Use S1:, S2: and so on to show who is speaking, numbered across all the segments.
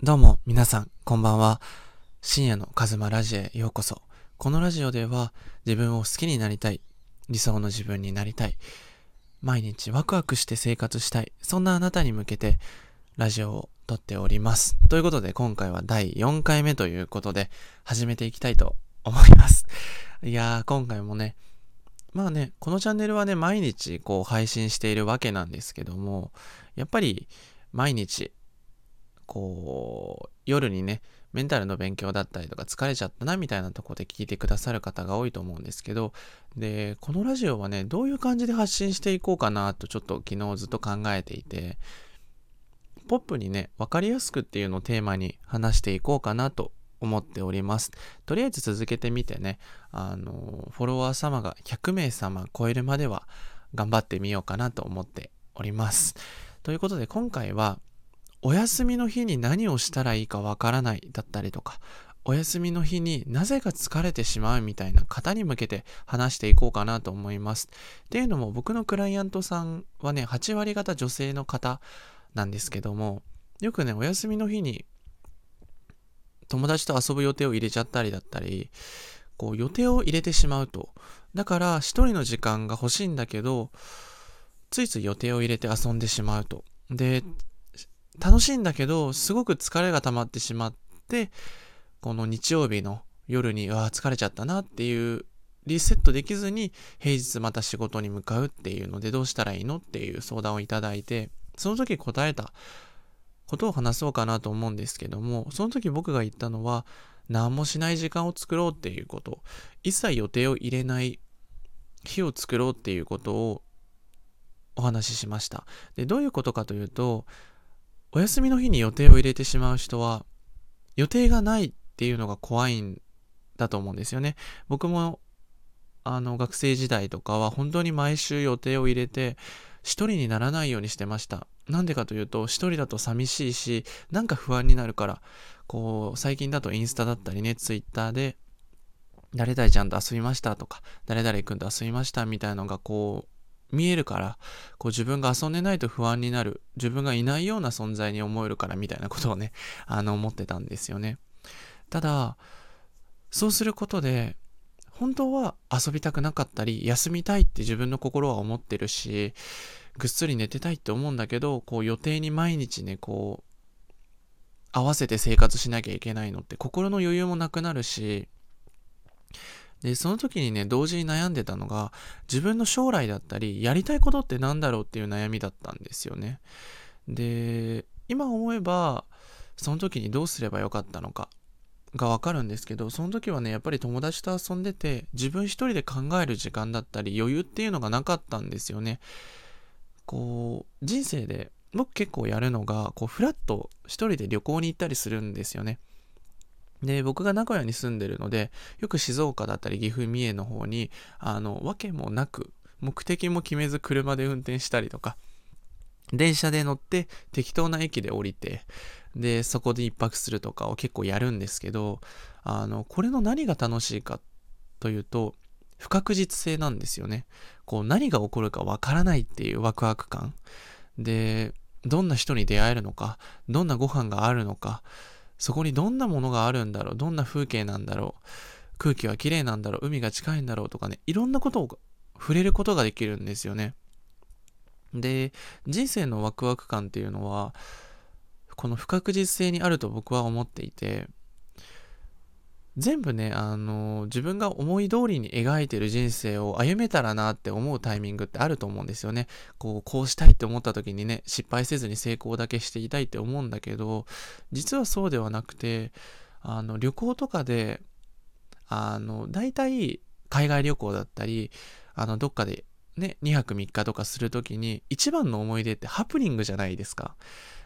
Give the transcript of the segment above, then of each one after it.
S1: どうも皆さんこんばんは。深夜のカズマラジへようこそ。このラジオでは自分を好きになりたい理想の自分になりたい。毎日ワクワクして生活したい。そんなあなたに向けてラジオを撮っております。ということで今回は第4回目ということで始めていきたいと思います。いやー今回もねまあねこのチャンネルはね毎日こう配信しているわけなんですけどもやっぱり毎日こう、夜にね、メンタルの勉強だったりとか疲れちゃったなみたいなとこで聞いてくださる方が多いと思うんですけど、で、このラジオはね、どういう感じで発信していこうかなとちょっと昨日ずっと考えていて、ポップにね、わかりやすくっていうのをテーマに話していこうかなと思っております。とりあえず続けてみてね、あの、フォロワー様が100名様超えるまでは頑張ってみようかなと思っております。ということで今回は、お休みの日に何をしたらいいかわからないだったりとか、お休みの日になぜか疲れてしまうみたいな方に向けて話していこうかなと思います。っていうのも僕のクライアントさんはね、8割方女性の方なんですけども、よくね、お休みの日に友達と遊ぶ予定を入れちゃったりだったり、こう予定を入れてしまうと。だから一人の時間が欲しいんだけど、ついつい予定を入れて遊んでしまうと。で、楽しいんだけど、すごく疲れが溜まってしまって、この日曜日の夜に、うわ疲れちゃったなっていうリセットできずに平日また仕事に向かうっていうのでどうしたらいいのっていう相談をいただいてその時答えたことを話そうかなと思うんですけどもその時僕が言ったのは何もしない時間を作ろうっていうこと。一切予定を入れない日を作ろうっていうことをお話ししました。でどういうことかというとお休みの日に予定を入れてしまう人は、予定がないっていうのが怖いんだと思うんですよね。僕も、あの、学生時代とかは本当に毎週予定を入れて、一人にならないようにしてました。なんでかというと、一人だと寂しいし、なんか不安になるから、こう、最近だとインスタだったりね、ツイッターで、誰々ちゃんと遊びましたとか、誰々君と遊びましたみたいなのがこう、見えるから、こう自分が遊んでないと不安になる、自分がいないような存在に思えるからみたいなことをね、あの思ってたんですよね。ただ、そうすることで、本当は遊びたくなかったり、休みたいって自分の心は思ってるし、ぐっすり寝てたいって思うんだけど、こう予定に毎日ね、こう、合わせて生活しなきゃいけないのって心の余裕もなくなるし、で、その時にね、同時に悩んでたのが、自分の将来だったり、やりたいことって何だろうっていう悩みだったんですよね。で、今思えば、その時にどうすればよかったのかがわかるんですけど、その時はね、やっぱり友達と遊んでて、自分一人で考える時間だったり、余裕っていうのがなかったんですよね。こう、人生で僕結構やるのが、こう、フラッと一人で旅行に行ったりするんですよね。で、僕が名古屋に住んでるので、よく静岡だったり岐阜三重の方に、あの、わけもなく、目的も決めず車で運転したりとか、電車で乗って適当な駅で降りて、で、そこで一泊するとかを結構やるんですけど、あの、これの何が楽しいかというと、不確実性なんですよね。こう、何が起こるかわからないっていうワクワク感。で、どんな人に出会えるのか、どんなご飯があるのか、そこにどんなものがあるんだろうどんな風景なんだろう空気は綺麗なんだろう海が近いんだろうとかねいろんなことを触れることができるんですよね。で人生のワクワク感っていうのはこの不確実性にあると僕は思っていて全部ね、あの、自分が思い通りに描いてる人生を歩めたらなって思うタイミングってあると思うんですよね。こう、こうしたいって思った時にね、失敗せずに成功だけしていたいって思うんだけど、実はそうではなくて、あの、旅行とかで、あの、大体、海外旅行だったり、あの、どっかでね、2泊3日とかするときに、一番の思い出ってハプニングじゃないですか。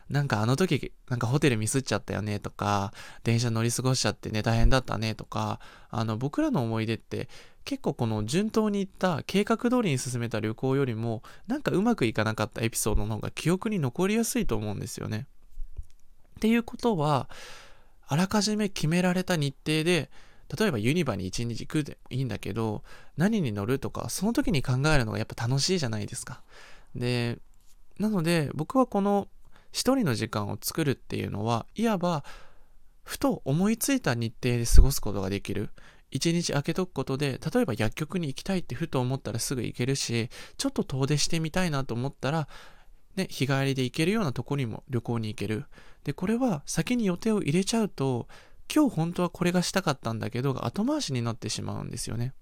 S1: なんかあの時、なんかホテルミスっちゃったよねとか、電車乗り過ごしちゃってね、大変だったねとか、あの、僕らの思い出って結構この順当にいった計画通りに進めた旅行よりも、なんかうまくいかなかったエピソードの方が記憶に残りやすいと思うんですよね。っていうことは、あらかじめ決められた日程で、例えばユニバに1日行くでいいんだけど、何に乗るとか、その時に考えるのがやっぱ楽しいじゃないですか。で、なので僕はこの一人の時間を作るっていうのはいわばふと思いついた日程で過ごすことができる一日空けとくことで例えば薬局に行きたいってふと思ったらすぐ行けるしちょっと遠出してみたいなと思ったらね、日帰りで行けるようなとこにも旅行に行ける。で、これは先に予定を入れちゃうと、今日本当はこれがしたかったんだけど、後回しになってしまうんですよね。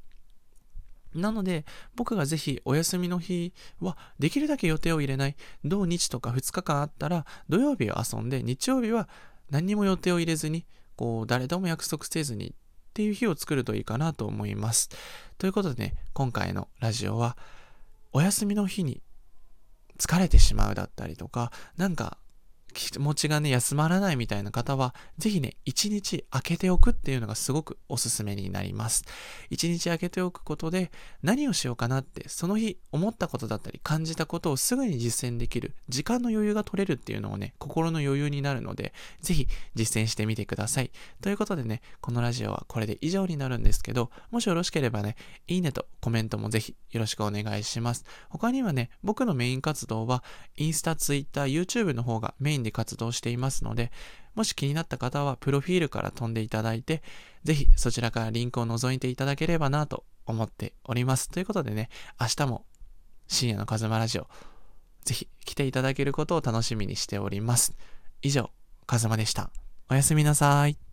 S1: なので、僕がぜひお休みの日は、できるだけ予定を入れない。土日とか2日間あったら、土曜日は遊んで、日曜日は何にも予定を入れずに、こう、誰とも約束せずにっていう日を作るといいかなと思います。ということでね、今回のラジオは、お休みの日に疲れてしまうだったりとか、なんか気持ちがね、休まらないみたいな方は、ぜひね、一日空けておくっていうのがすごくおすすめになります。一日空けておくことで、何をしようかなって、その日思ったことだったり、感じたことをすぐに実践できる、時間の余裕が取れるっていうのをね、心の余裕になるので、ぜひ実践してみてください。ということでね、このラジオはこれで以上になるんですけど、もしよろしければね、いいねとコメントもぜひよろしくお願いします。他にはね、僕のメイン活動は、インスタ、ツイッター、YouTube の方がメインンで活動していますので、もし気になった方はプロフィールから飛んでいただいて、ぜひそちらからリンクを覗いていただければなと思っております。ということでね、明日も深夜のカズマラジオ、ぜひ来ていただけることを楽しみにしております。以上、カズマでした。おやすみなさい。